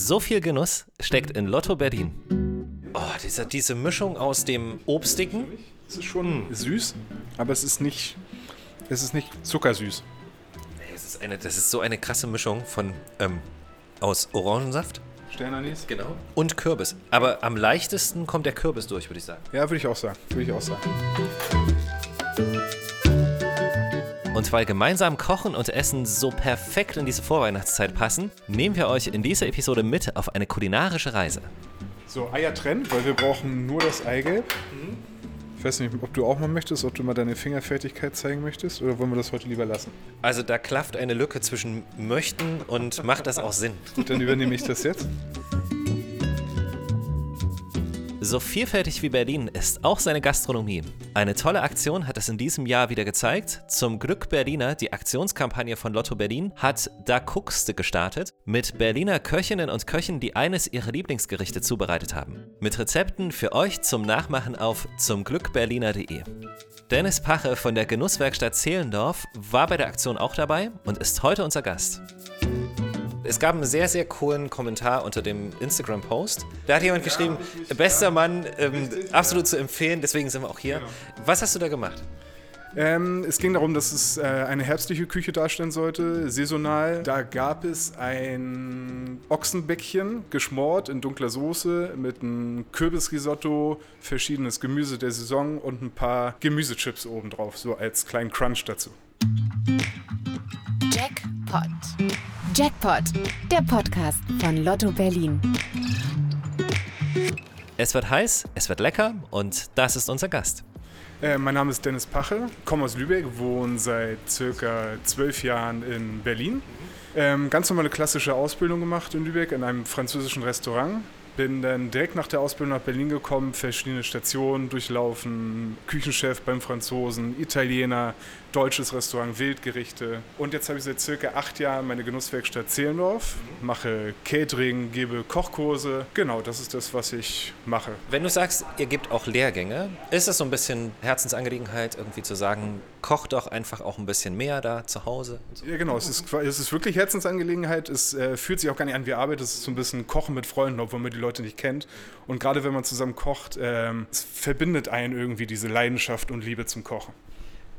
So viel Genuss steckt in Lotto Berlin. Oh, diese, diese Mischung aus dem Obstigen. Es ist schon süß, aber es ist nicht, es ist nicht zuckersüß. Es ist eine, das ist so eine krasse Mischung von ähm, aus Orangensaft Sternanis? genau. und Kürbis. Aber am leichtesten kommt der Kürbis durch, würde ich sagen. Ja, würde ich auch sagen. Würde ich auch sagen. Und weil gemeinsam Kochen und Essen so perfekt in diese Vorweihnachtszeit passen, nehmen wir euch in dieser Episode mit auf eine kulinarische Reise. So, Eier trennen, weil wir brauchen nur das Eigelb. Ich weiß nicht, ob du auch mal möchtest, ob du mal deine Fingerfertigkeit zeigen möchtest oder wollen wir das heute lieber lassen? Also da klafft eine Lücke zwischen möchten und macht das auch Sinn. Gut, dann übernehme ich das jetzt. So vielfältig wie Berlin ist auch seine Gastronomie. Eine tolle Aktion hat es in diesem Jahr wieder gezeigt. Zum Glück Berliner, die Aktionskampagne von Lotto Berlin, hat Da Guckste gestartet mit Berliner Köchinnen und Köchen, die eines ihrer Lieblingsgerichte zubereitet haben. Mit Rezepten für euch zum Nachmachen auf zumglückberliner.de. Dennis Pache von der Genusswerkstatt Zehlendorf war bei der Aktion auch dabei und ist heute unser Gast. Es gab einen sehr, sehr coolen Kommentar unter dem Instagram-Post. Da hat jemand geschrieben, bester Mann, ähm, absolut zu empfehlen, deswegen sind wir auch hier. Was hast du da gemacht? Ähm, es ging darum, dass es äh, eine herbstliche Küche darstellen sollte, saisonal. Da gab es ein Ochsenbäckchen, geschmort in dunkler Soße mit einem Kürbisrisotto, verschiedenes Gemüse der Saison und ein paar Gemüsechips obendrauf, so als kleinen Crunch dazu. Jackpot. Jackpot, der Podcast von Lotto Berlin. Es wird heiß, es wird lecker und das ist unser Gast. Äh, mein Name ist Dennis Pache, komme aus Lübeck, wohne seit circa zwölf Jahren in Berlin. Ähm, ganz normale klassische Ausbildung gemacht in Lübeck in einem französischen Restaurant. Bin dann direkt nach der Ausbildung nach Berlin gekommen, verschiedene Stationen durchlaufen, Küchenchef beim Franzosen, Italiener, deutsches Restaurant, Wildgerichte. Und jetzt habe ich seit circa acht Jahren meine Genusswerkstatt Zehlendorf, mache Catering, gebe Kochkurse. Genau, das ist das, was ich mache. Wenn du sagst, ihr gebt auch Lehrgänge, ist das so ein bisschen Herzensangelegenheit, irgendwie zu sagen, koch doch einfach auch ein bisschen mehr da zu Hause? so? Ja, genau. Es ist, es ist wirklich Herzensangelegenheit. Es äh, fühlt sich auch gar nicht an wie Arbeit. Es ist so ein bisschen Kochen mit Freunden, obwohl man die Leute nicht kennt. Und gerade wenn man zusammen kocht, ähm, es verbindet einen irgendwie diese Leidenschaft und Liebe zum Kochen.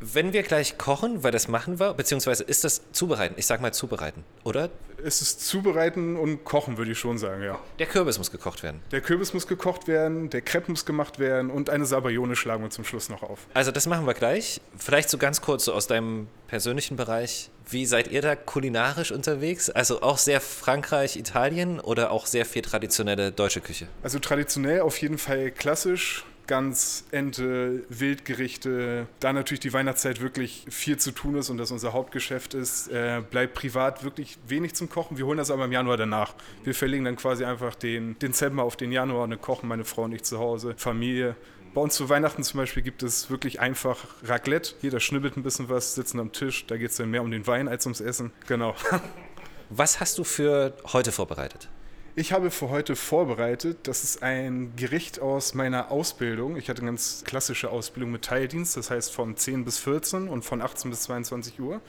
Wenn wir gleich kochen, weil das machen wir, beziehungsweise ist das zubereiten? Ich sag mal zubereiten, oder? Es ist Zubereiten und Kochen, würde ich schon sagen, ja. Der Kürbis muss gekocht werden. Der Kürbis muss gekocht werden, der Crepe muss gemacht werden und eine Sabayone schlagen wir zum Schluss noch auf. Also das machen wir gleich. Vielleicht so ganz kurz so aus deinem persönlichen Bereich. Wie seid ihr da kulinarisch unterwegs? Also auch sehr Frankreich, Italien oder auch sehr viel traditionelle deutsche Küche? Also traditionell auf jeden Fall klassisch. Gans, Ente, Wildgerichte. Da natürlich die Weihnachtszeit wirklich viel zu tun ist und das unser Hauptgeschäft ist, äh, bleibt privat wirklich wenig zum Kochen. Wir holen das aber im Januar danach. Wir verlegen dann quasi einfach den Dezember auf den Januar und dann kochen meine Frau und ich zu Hause, Familie. Bei uns zu Weihnachten zum Beispiel gibt es wirklich einfach Raclette. Jeder schnibbelt ein bisschen was, sitzen am Tisch. Da geht es dann mehr um den Wein als ums Essen. Genau. Was hast du für heute vorbereitet? Ich habe für heute vorbereitet, das ist ein Gericht aus meiner Ausbildung. Ich hatte eine ganz klassische Ausbildung mit Teildienst, das heißt von 10 bis 14 und von 18 bis 22 Uhr.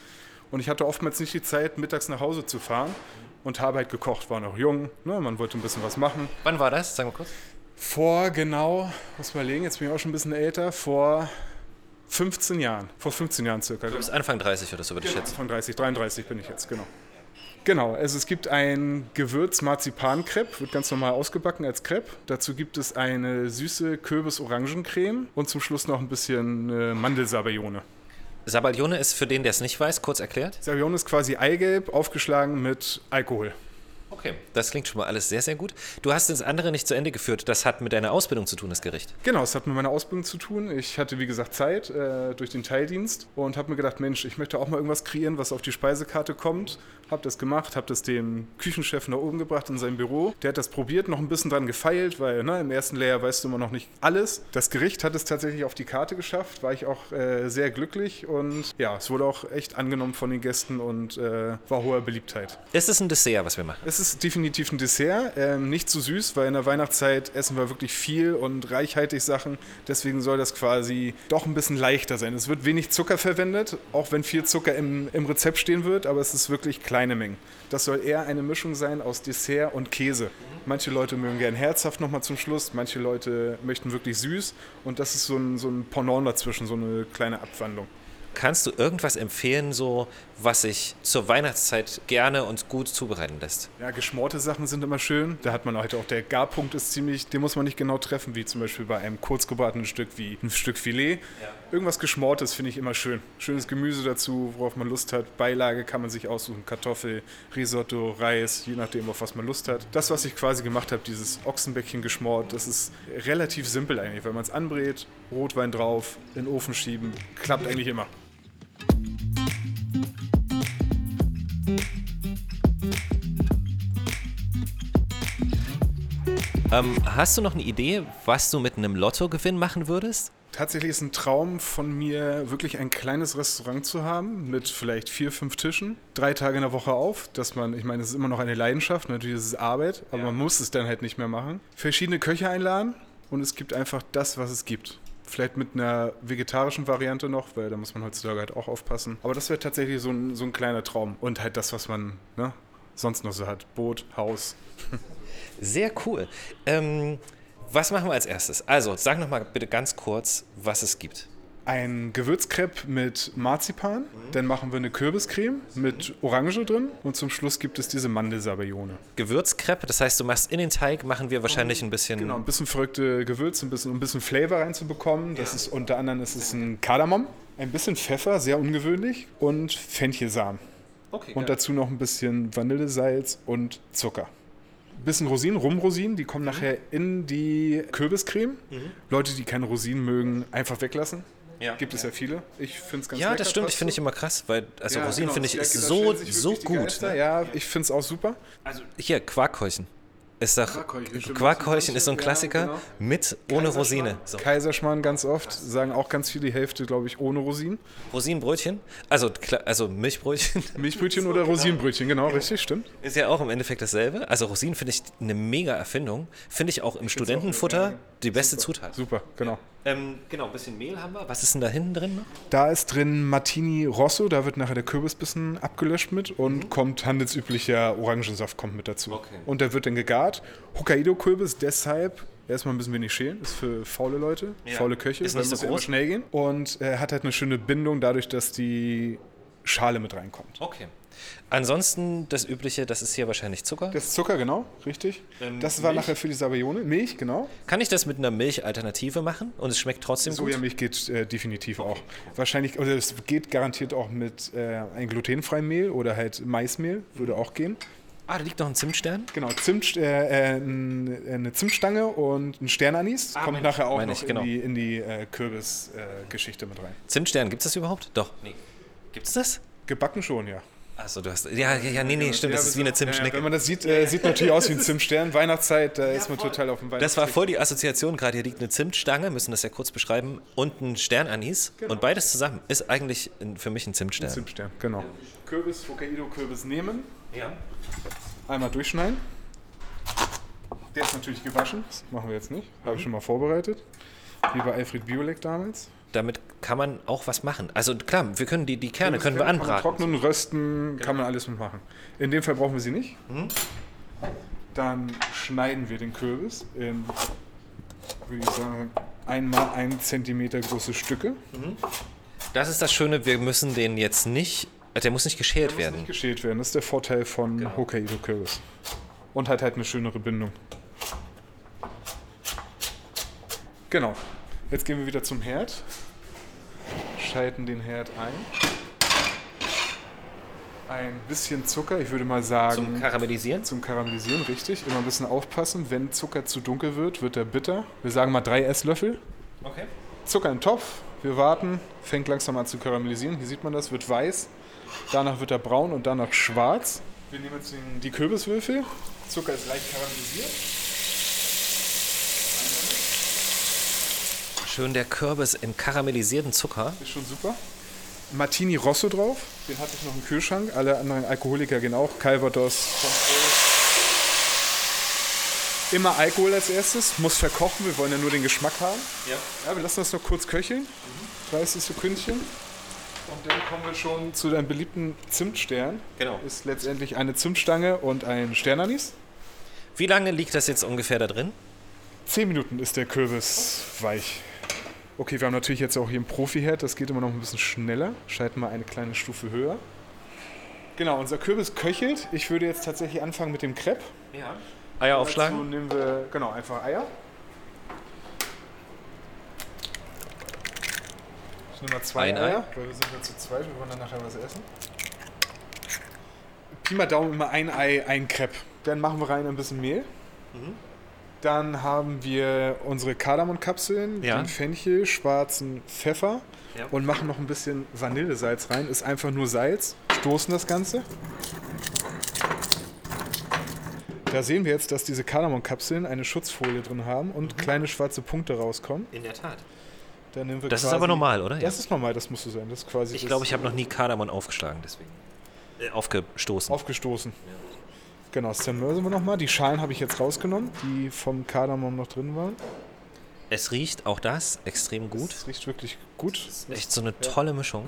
Und ich hatte oftmals nicht die Zeit, mittags nach Hause zu fahren und habe halt gekocht, war noch jung, ne? man wollte ein bisschen was machen. Wann war das? Sag mal kurz. Vor genau, muss mal legen, jetzt bin ich auch schon ein bisschen älter, vor 15 Jahren, vor 15 Jahren circa. Du bist Anfang 30 oder so, würde ich schätzen. Von 30, 33 bin ich jetzt, genau. Genau, also es gibt ein Gewürz-Marzipan-Crepe, wird ganz normal ausgebacken als Crepe. Dazu gibt es eine süße Kürbis-Orangencreme und zum Schluss noch ein bisschen äh, Mandelsabayone. Sabaglione ist für den, der es nicht weiß, kurz erklärt. Sabayone ist quasi Eigelb aufgeschlagen mit Alkohol. Okay, das klingt schon mal alles sehr, sehr gut. Du hast das andere nicht zu Ende geführt. Das hat mit deiner Ausbildung zu tun, das Gericht. Genau, es hat mit meiner Ausbildung zu tun. Ich hatte, wie gesagt, Zeit äh, durch den Teildienst und habe mir gedacht, Mensch, ich möchte auch mal irgendwas kreieren, was auf die Speisekarte kommt. Habe das gemacht, habe das dem Küchenchef nach oben gebracht in sein Büro. Der hat das probiert, noch ein bisschen dran gefeilt, weil ne, im ersten Layer weißt du immer noch nicht alles. Das Gericht hat es tatsächlich auf die Karte geschafft, war ich auch äh, sehr glücklich und ja, es wurde auch echt angenommen von den Gästen und äh, war hoher Beliebtheit. Es ist ein Dessert, was wir machen. Es ist ist definitiv ein Dessert. Ähm, nicht zu süß, weil in der Weihnachtszeit essen wir wirklich viel und reichhaltig Sachen. Deswegen soll das quasi doch ein bisschen leichter sein. Es wird wenig Zucker verwendet, auch wenn viel Zucker im, im Rezept stehen wird, aber es ist wirklich kleine Mengen. Das soll eher eine Mischung sein aus Dessert und Käse. Manche Leute mögen gern herzhaft nochmal zum Schluss, manche Leute möchten wirklich süß und das ist so ein, so ein Pendant dazwischen, so eine kleine Abwandlung. Kannst du irgendwas empfehlen, so was sich zur Weihnachtszeit gerne und gut zubereiten lässt? Ja, geschmorte Sachen sind immer schön. Da hat man heute auch der Garpunkt ist ziemlich, den muss man nicht genau treffen, wie zum Beispiel bei einem kurzgebratenen Stück wie ein Stück Filet. Ja. Irgendwas Geschmortes finde ich immer schön. Schönes Gemüse dazu, worauf man Lust hat. Beilage kann man sich aussuchen: Kartoffel, Risotto, Reis, je nachdem, auf was man Lust hat. Das, was ich quasi gemacht habe, dieses Ochsenbäckchen geschmort, das ist relativ simpel eigentlich. Wenn man es anbrät, Rotwein drauf, in den Ofen schieben, klappt eigentlich immer. Ähm, hast du noch eine Idee, was du mit einem Lottogewinn machen würdest? Tatsächlich ist ein Traum von mir, wirklich ein kleines Restaurant zu haben mit vielleicht vier, fünf Tischen, drei Tage in der Woche auf, dass man, ich meine, es ist immer noch eine Leidenschaft, natürlich ist es Arbeit, aber ja. man muss es dann halt nicht mehr machen. Verschiedene Köche einladen und es gibt einfach das, was es gibt. Vielleicht mit einer vegetarischen Variante noch, weil da muss man heutzutage halt auch aufpassen. Aber das wäre tatsächlich so ein, so ein kleiner Traum. Und halt das, was man ne, sonst noch so hat. Boot, Haus. Sehr cool. Ähm, was machen wir als erstes? Also, sag noch mal bitte ganz kurz, was es gibt. Ein Gewürzcrepe mit Marzipan, mhm. dann machen wir eine Kürbiscreme mit Orange drin und zum Schluss gibt es diese Mandelsabayone. Gewürzcrepe, das heißt, du machst in den Teig, machen wir wahrscheinlich ein bisschen... Genau, ein bisschen verrückte Gewürze, ein bisschen, um ein bisschen Flavor reinzubekommen. Das ja. ist unter anderem ist es ein Kardamom, ein bisschen Pfeffer, sehr ungewöhnlich und Fenchelsamen. Okay, und geil. dazu noch ein bisschen Vanillesalz und Zucker bisschen Rosinen, Rumrosinen, die kommen mhm. nachher in die Kürbiscreme. Mhm. Leute, die keine Rosinen mögen, einfach weglassen. Ja. Gibt es ja viele. Ich finde es ganz Ja, das stimmt. Ich finde ich immer krass, weil also ja, Rosinen genau, finde ich ist so, so gut. Ne? Ja, ich finde es auch super. Also hier Quarkhäuschen. Ist doch Quarkhäuschen, Quarkhäuschen ist so ein Klassiker ja, genau. mit ohne Rosine. So. Kaiserschmarrn ganz oft, sagen auch ganz viele, die Hälfte, glaube ich, ohne Rosinen. Rosinenbrötchen? Also, also Milchbrötchen? Milchbrötchen oder genau. Rosinenbrötchen, genau, richtig, stimmt. Ist ja auch im Endeffekt dasselbe. Also Rosinen finde ich eine mega Erfindung. Finde ich auch im ich Studentenfutter auch, die beste super, Zutat. Super, genau. Ähm, genau, ein bisschen Mehl haben wir. Was ist denn da hinten drin noch? Da ist drin Martini Rosso, da wird nachher der Kürbis ein bisschen abgelöscht mit und mhm. kommt handelsüblicher Orangensaft kommt mit dazu. Okay. Und der wird dann gegart. Hokkaido-Kürbis deshalb erstmal ein bisschen wenig schälen, ist für faule Leute, ja. faule Köche, ist nicht so muss schnell gehen. Und er hat halt eine schöne Bindung dadurch, dass die Schale mit reinkommt. Okay. Ansonsten das Übliche, das ist hier wahrscheinlich Zucker. Das ist Zucker, genau, richtig. Ähm, das war Milch. nachher für die Sabayone. Milch, genau. Kann ich das mit einer Milchalternative machen und es schmeckt trotzdem Sojamilch gut? Sojamilch geht äh, definitiv okay. auch. Wahrscheinlich, oder es geht garantiert auch mit äh, einem glutenfreien Mehl oder halt Maismehl, würde auch gehen. Ah, da liegt noch ein Zimtstern? Genau, Zimt, äh, äh eine Zimtstange und ein Sternanis. Ah, Kommt nachher auch noch ich, genau. in die, in die äh, Kürbisgeschichte mit rein. Zimtstern, gibt es das überhaupt? Doch. Nee. Gibt es das? Gebacken schon, ja. Achso, du hast. Ja, ja, ja, nee, nee, stimmt, das ist wie eine Zimtschnecke. wenn man das sieht, äh, sieht natürlich aus wie ein Zimtstern. Weihnachtszeit, da ist man total auf dem Weihnachtszeit. Das war voll die Assoziation gerade. Hier liegt eine Zimtstange, müssen das ja kurz beschreiben, und ein Sternanis. Genau. Und beides zusammen ist eigentlich für mich ein Zimtstern. Ein Zimtstern, genau. Kürbis, Hokkaido-Kürbis nehmen. Ja. Einmal durchschneiden. Der ist natürlich gewaschen. Das machen wir jetzt nicht. Habe ich schon mal vorbereitet. Wie bei Alfred Biolek damals damit kann man auch was machen. Also klar, wir können die, die Kerne können wir anbraten. Trocknen, rösten, genau. kann man alles mitmachen. In dem Fall brauchen wir sie nicht. Mhm. Dann schneiden wir den Kürbis in, würde ich sagen, einmal ein Zentimeter große Stücke. Mhm. Das ist das Schöne, wir müssen den jetzt nicht, der muss nicht geschält der werden. Muss nicht geschält werden, das ist der Vorteil von genau. Hokkaido Kürbis. Und hat halt eine schönere Bindung. Genau. Jetzt gehen wir wieder zum Herd. Schalten den Herd ein. Ein bisschen Zucker, ich würde mal sagen. Zum Karamellisieren? Zum Karamellisieren, richtig. Immer ein bisschen aufpassen. Wenn Zucker zu dunkel wird, wird er bitter. Wir sagen mal drei Esslöffel. Okay. Zucker im Topf. Wir warten. Fängt langsam an zu karamellisieren. Hier sieht man das, wird weiß. Danach wird er braun und danach schwarz. Wir nehmen jetzt die Kürbiswürfel. Zucker ist leicht karamellisiert. Schön der Kürbis in karamellisierten Zucker. Ist schon super. Martini Rosso drauf. Den hatte ich noch im Kühlschrank. Alle anderen Alkoholiker gehen auch. Calvados. Immer Alkohol als erstes, muss verkochen, wir wollen ja nur den Geschmack haben. Ja. Ja, wir lassen das noch kurz köcheln, 30 Sekündchen. Und dann kommen wir schon zu deinem beliebten Zimtstern. Genau. Ist letztendlich eine Zimtstange und ein Sternanis. Wie lange liegt das jetzt ungefähr da drin? 10 Minuten ist der Kürbis weich. Okay, wir haben natürlich jetzt auch hier einen Profi-Herd, das geht immer noch ein bisschen schneller. Schalten wir eine kleine Stufe höher. Genau, unser Kürbis köchelt. Ich würde jetzt tatsächlich anfangen mit dem Crepe. Ja. Eier Dazu aufschlagen? nehmen wir, genau, einfach Eier. Ich nehme mal zwei Ein Ei. Eier, weil wir sind ja zu zweit, wir wollen dann nachher was essen. Pi mal Daumen immer ein Ei, ein Crepe. Dann machen wir rein ein bisschen Mehl. Mhm. Dann haben wir unsere Kardamomkapseln, Ja. den Fenchel, schwarzen Pfeffer Ja. und machen noch ein bisschen Vanillesalz rein. Ist einfach nur Salz. Stoßen das Ganze. Da sehen wir jetzt, dass diese Kardamomkapseln eine Schutzfolie drin haben und kleine schwarze Punkte rauskommen. In der Tat. Dann nehmen wir Das ist quasi- aber normal, oder? Das ist normal, das muss so sein. Das ist quasi Ich glaube, ich habe noch nie Kardamom aufgeschlagen, deswegen. Äh, aufgestoßen. aufgestoßen. Genau, das zermörsen wir nochmal. Die Schalen habe ich jetzt rausgenommen, die vom Kardamom noch drin waren. es riecht auch das extrem gut. Das riecht wirklich gut. Echt so eine tolle Mischung.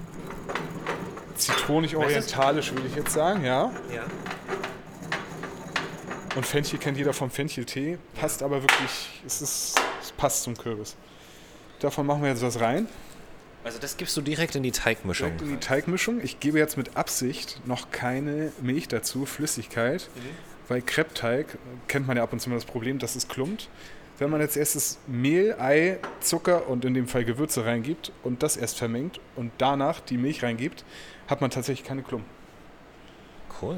Zitronig-orientalisch würde ich jetzt sagen, ja. Ja. Und Fenchel kennt jeder vom Fencheltee. Passt aber wirklich, es, ist, es passt zum Kürbis. Davon machen wir jetzt was rein. Also das gibst du direkt in die Teigmischung. Direkt in die Teigmischung. Ich gebe jetzt mit Absicht noch keine Milch dazu, Flüssigkeit, weil Kreppteig kennt man ja ab und zu mal das Problem, dass es klumpt. Wenn man jetzt erstes Mehl, Ei, Zucker und in dem Fall Gewürze reingibt und das erst vermengt und danach die Milch reingibt, hat man tatsächlich keine Klumpen. Cool.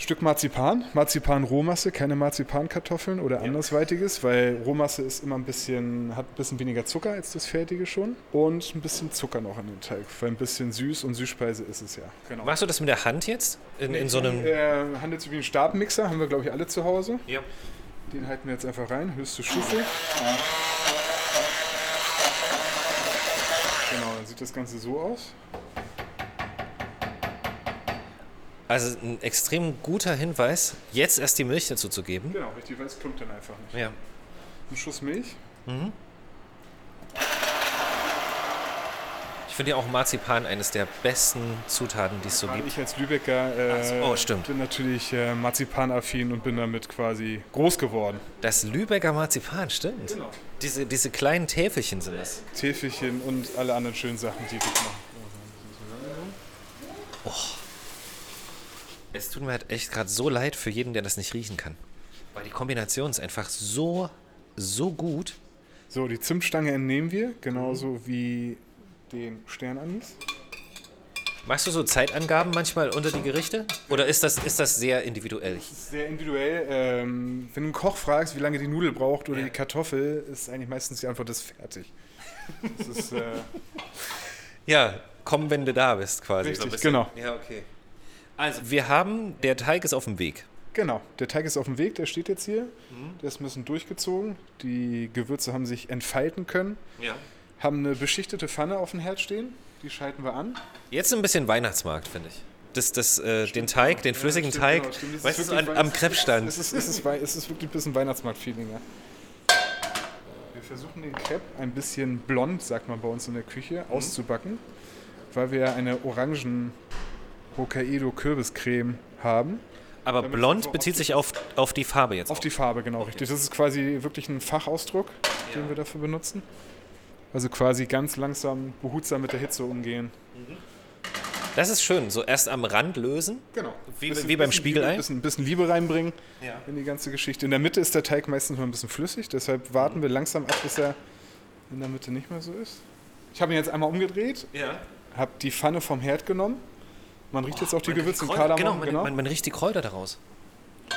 Stück Marzipan, Marzipan-Rohmasse, keine Marzipankartoffeln oder andersweitiges, weil Rohmasse ist immer ein bisschen, hat ein bisschen weniger Zucker als das fertige schon und ein bisschen Zucker noch in den Teig, weil ein bisschen süß und Süßspeise ist es ja. Genau. Machst du das mit der Hand jetzt? In, in so einem. Äh, handelt sich wie ein Stabmixer, haben wir glaube ich alle zu Hause. Ja. Den halten wir jetzt einfach rein, höchste Stufe. Genau, dann sieht das Ganze so aus. Also ein extrem guter Hinweis, jetzt erst die Milch dazu zu geben. Genau, richtig, weil es klumpt dann einfach nicht. Ja. Ein Schuss Milch. Ich finde ja auch Marzipan eines der besten Zutaten, die es so gibt. ich als Lübecker äh, so, oh, stimmt. bin natürlich äh, Marzipanaffin und bin damit quasi groß geworden. Das Lübecker Marzipan, stimmt. Genau. Diese, diese kleinen Täfelchen sind das. Täfelchen und alle anderen schönen Sachen, die wir machen. Es tut mir halt echt gerade so leid für jeden, der das nicht riechen kann. Weil die Kombination ist einfach so, so gut. So, die Zimtstange entnehmen wir, Mhm. genauso wie den Sternanis. Machst du so Zeitangaben manchmal unter die Gerichte? Oder ist das, ist das sehr individuell? Sehr individuell. Ähm, wenn du einen Koch fragst, wie lange die Nudel braucht oder Ja. die Kartoffel, ist eigentlich meistens die Antwort, das ist fertig. Das ist, äh, Ja, komm, wenn du da bist, quasi. Richtig, bisschen. genau. Ja, okay. Also, wir haben, der Teig ist auf dem Weg. genau, der Teig ist auf dem Weg, der steht jetzt hier. Mhm. Der ist ein bisschen durchgezogen. Die Gewürze haben sich entfalten können. Ja. Haben eine beschichtete Pfanne auf dem Herd stehen. Die schalten wir an. Jetzt ein bisschen Weihnachtsmarkt, finde ich. Das, das, äh, den Teig, den flüssigen stimmt, Teig, genau. Das ist weißt du, an, am Krebsstand. Es ist, es, ist, es ist wirklich ein bisschen Weihnachtsmarkt-Feeling, ja. Wir versuchen den Crepe ein bisschen blond, sagt man bei uns in der Küche, Mhm. auszubacken, weil wir eine orangen Hokkaido-Kürbiscreme haben. Aber Damit blond bezieht sich auf, auf die Farbe jetzt. Auf die Farbe, genau, richtig. Das ist quasi wirklich ein Fachausdruck, den wir dafür benutzen. Also quasi ganz langsam, behutsam mit der Hitze umgehen. Das ist schön, so erst am Rand lösen. Genau. Wie- wie beim Spiegelei? Ein bisschen, bisschen Liebe reinbringen Ja. in die ganze Geschichte. In der Mitte ist der Teig meistens mal ein bisschen flüssig, deshalb warten wir langsam ab, bis er in der Mitte nicht mehr so ist. Ich habe ihn jetzt einmal umgedreht, Ja. habe die Pfanne vom Herd genommen. Man riecht jetzt auch die Gewürze Kräuter- Kardamom. Genau, man, Man, man riecht die Kräuter daraus.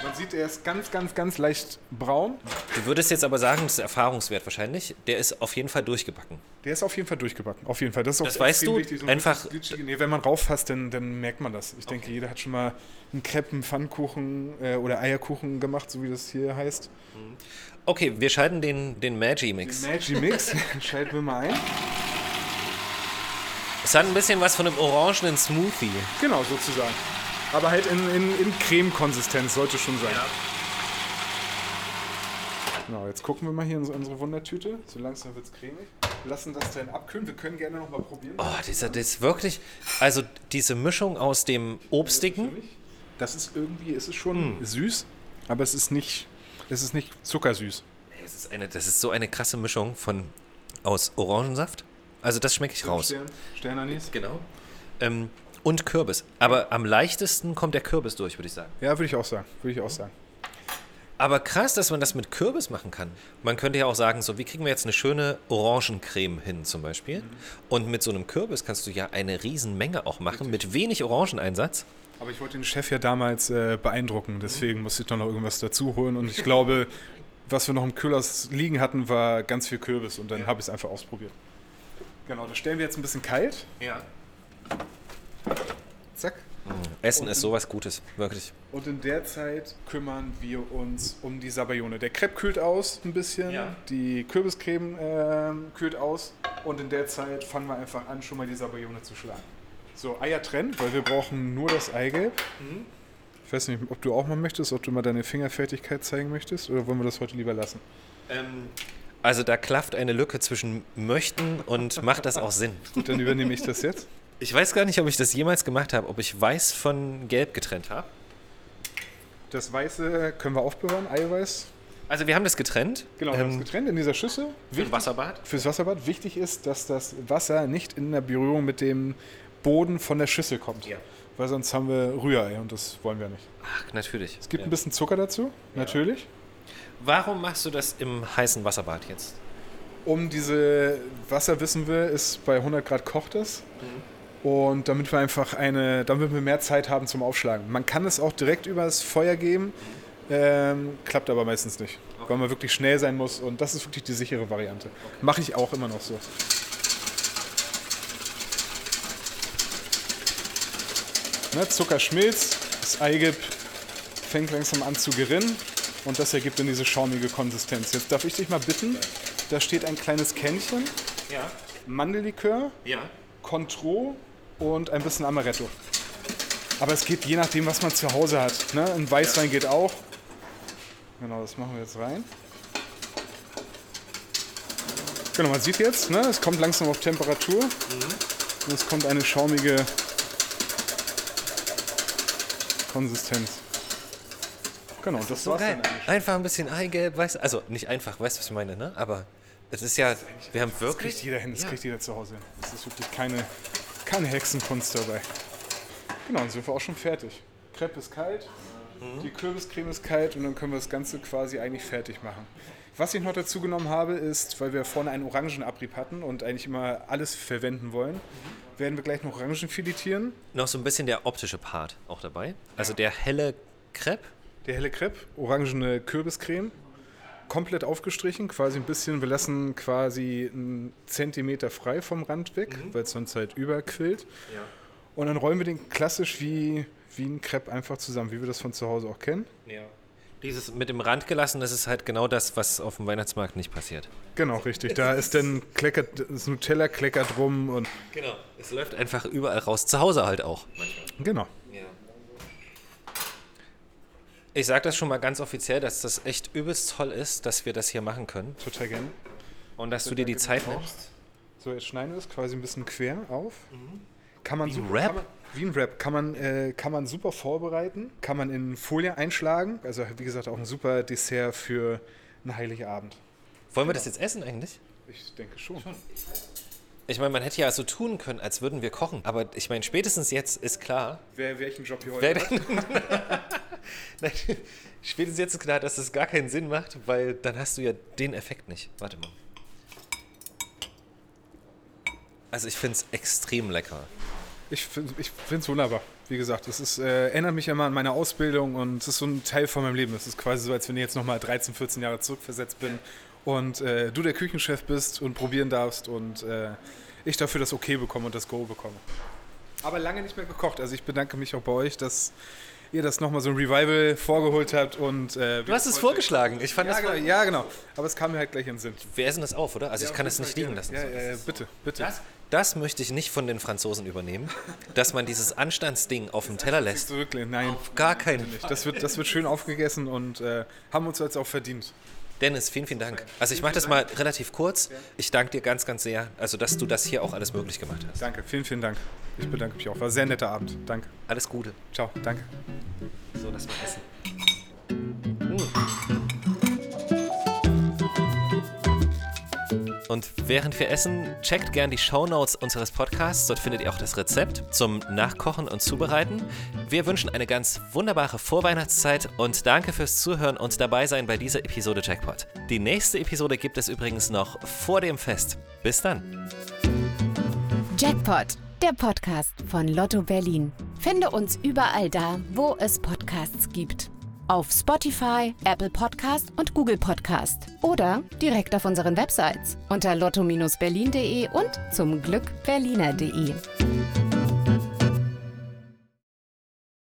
Man sieht, er ist ganz, ganz, ganz leicht braun. Du würdest jetzt aber sagen, das ist Erfahrungswert wahrscheinlich, der ist auf jeden Fall durchgebacken. Der ist auf jeden Fall durchgebacken. Auf jeden Fall. Das ist Das weißt du, wichtig. So ein einfach- Nee, wenn man rauffasst, dann, dann merkt man das. Ich denke, jeder hat schon mal einen Kreppen, Pfannkuchen äh, oder Eierkuchen gemacht, so wie das hier heißt. Okay, wir schalten den, den Den Magi-Mix. Magi Mix schalten wir mal ein. Es hat ein bisschen was von einem orangenen Smoothie. Genau, sozusagen. Aber halt in, in, in Creme-Konsistenz sollte schon sein. Genau, jetzt gucken wir mal hier in unsere Wundertüte. So langsam wird es cremig. Lassen das dann abkühlen. Wir können gerne noch mal probieren. Oh, dieser, das ist wirklich, also diese Mischung aus dem Obstigen, Das ist irgendwie, es ist schon süß, aber es ist nicht, es ist nicht zuckersüß. das ist, eine, das ist so eine krasse Mischung von, aus Orangensaft, also das schmecke ich raus. Stern, Sternanis. Genau. Ähm, und Kürbis. Aber am leichtesten kommt der Kürbis durch, würde ich sagen. Ja, würde ich auch sagen. Würde ich auch sagen. Aber krass, dass man das mit Kürbis machen kann. Man könnte ja auch sagen, so wie kriegen wir jetzt eine schöne Orangencreme hin zum Beispiel. Und mit so einem Kürbis kannst du ja eine Riesenmenge auch machen, mit wenig Orangeneinsatz. Aber ich wollte den Chef ja damals äh, beeindrucken, deswegen musste ich doch noch irgendwas dazu holen. Und ich glaube, was wir noch im Kühler liegen hatten, war ganz viel Kürbis und dann habe ich es einfach ausprobiert. Genau, das stellen wir jetzt ein bisschen kalt. Ja. Zack. Essen ist sowas Gutes, wirklich. Und in der Zeit kümmern wir uns um die Sabayone. Der Crepe kühlt aus ein bisschen, Ja. die Kürbiscreme ähm, kühlt aus und in der Zeit fangen wir einfach an, schon mal die Sabayone zu schlagen. So, Eier trennen, weil wir brauchen nur das Eigelb. Ich weiß nicht, ob du auch mal möchtest, ob du mal deine Fingerfertigkeit zeigen möchtest oder wollen wir das heute lieber lassen? Also da klafft eine Lücke zwischen möchten und macht das auch Sinn. Gut, dann übernehme ich das jetzt. Ich weiß gar nicht, ob ich das jemals gemacht habe, ob ich weiß von gelb getrennt habe. Das Weiße können wir aufbewahren, Eiweiß. Also wir haben das getrennt. Genau, wir haben ähm, es getrennt in dieser Schüssel. für ein Wasserbad. Fürs Wasserbad wichtig ist, dass das Wasser nicht in der Berührung mit dem Boden von der Schüssel kommt. Ja. Weil sonst haben wir Rührei und das wollen wir nicht. Ach, natürlich. Es gibt ja. ein bisschen Zucker dazu, natürlich. Warum machst du das im heißen Wasserbad jetzt? Um diese Wasser, wissen wir, ist bei 100 Grad kocht es. Und damit wir einfach eine, damit wir mehr Zeit haben zum Aufschlagen. Man kann es auch direkt übers Feuer geben, ähm, klappt aber meistens nicht. Weil man wirklich schnell sein muss und das ist wirklich die sichere Variante. Mache ich auch immer noch so. Ne, Zucker schmilzt, das Eigelb fängt langsam an zu gerinnen und das ergibt dann diese schaumige Konsistenz. Jetzt darf ich dich mal bitten, da steht ein kleines Kännchen, Ja. Mandellikör, Ja. Contro und ein bisschen Amaretto. Aber es geht je nachdem, was man zu Hause hat. Ne? Ein Weißwein geht auch. Genau, das machen wir jetzt rein. Genau, man sieht jetzt, ne, es kommt langsam auf Temperatur. Und es kommt eine schaumige Konsistenz. Genau, das, das So war's geil. dann eigentlich. Einfach ein bisschen Eigelb, weißt du? Also nicht einfach, weißt du, was ich meine, ne? Aber es ist ja, wir haben Das wirklich. kriegt jeder hin, das Ja. kriegt jeder zu Hause hin. Das ist wirklich keine, keine Hexenkunst dabei. Genau, dann sind wir auch schon fertig. Crepe ist kalt, die Kürbiscreme ist kalt und dann können wir das Ganze quasi eigentlich fertig machen. Was ich noch dazu genommen habe, ist, weil wir vorne einen Orangenabrieb hatten und eigentlich immer alles verwenden wollen, werden wir gleich noch Orangen filetieren. Noch so ein bisschen der optische Part auch dabei. Also der helle Crepe. Der helle Crepe, orangene Kürbiscreme, komplett aufgestrichen, quasi ein bisschen, wir lassen quasi einen Zentimeter frei vom Rand weg, weil es sonst halt überquillt. Und dann rollen wir den klassisch wie, wie ein Crepe einfach zusammen, wie wir das von zu Hause auch kennen. Ja. Dieses mit dem Rand gelassen, das ist halt genau das, was auf dem Weihnachtsmarkt nicht passiert. Genau, richtig. Da ist dann kleckert, das Nutella kleckert rum und Genau. Es läuft einfach überall raus. Zu Hause halt auch. genau. Ich sage das schon mal ganz offiziell, dass das echt übelst toll ist, dass wir das hier machen können. Total gerne. Und dass du dir die Zeit nimmst. So, jetzt schneiden wir es quasi ein bisschen quer auf. Kann man Wie ein super, Wrap? Kann man, wie ein Wrap. Kann man, äh, kann man super vorbereiten. Kann man in Folie einschlagen. Also, wie gesagt, auch ein super Dessert für einen heiligen Abend. Wollen wir das jetzt essen eigentlich? Ich denke schon. Ich meine, man hätte ja so tun können, als würden wir kochen. Aber ich meine, spätestens jetzt ist klar, Wer welchen Job hier Wer heute denn? Nein, spätestens jetzt ist klar, dass das gar keinen Sinn macht, weil dann hast du ja den Effekt nicht. Warte mal. Also ich finde es extrem lecker. Ich finde es wunderbar. Wie gesagt, es ist, äh, erinnert mich immer an meine Ausbildung und es ist so ein Teil von meinem Leben. Es ist quasi so, als wenn ich jetzt nochmal 13, 14 Jahre zurückversetzt bin und äh, du der Küchenchef bist und probieren darfst und äh, ich dafür das Okay bekomme und das Go bekomme. Aber lange nicht mehr gekocht. Also ich bedanke mich auch bei euch, dass ihr das nochmal so ein Revival vorgeholt habt und äh, Du hast es vorgeschlagen. Ich fand Ja das genau, ja, genau. Aber es kam mir halt gleich in den Sinn. Wir essen das auf, oder? Also ich kann es nicht liegen lassen. Ja, äh, bitte, bitte. Das, das möchte ich nicht von den Franzosen übernehmen, dass man dieses Anstandsding auf dem Teller lässt. Wirklich, nein. Auf gar keinen Fall. Das wird, das wird schön aufgegessen und äh, haben uns jetzt auch verdient. Dennis, vielen, vielen Dank. Also ich mache das mal relativ kurz. Ich danke dir ganz, ganz sehr, also dass du das hier auch alles möglich gemacht hast. Danke, vielen, vielen Dank. Ich bedanke mich auch. War ein sehr netter Abend. Danke. Alles Gute. Ciao, danke. So, lass mal essen. Und während wir essen, checkt gern die Shownotes unseres Podcasts. Dort findet ihr auch das Rezept zum Nachkochen und Zubereiten. Wir wünschen eine ganz wunderbare Vorweihnachtszeit und danke fürs Zuhören und dabei sein bei dieser Episode Jackpot. Die nächste Episode gibt es übrigens noch vor dem Fest. Bis dann. Jackpot, der Podcast von Lotto Berlin. Finde uns überall da, wo es Podcasts gibt. Auf Spotify, Apple Podcast und Google Podcast. Oder direkt auf unseren Websites unter lotto-berlin.de und zum Glück berliner.de.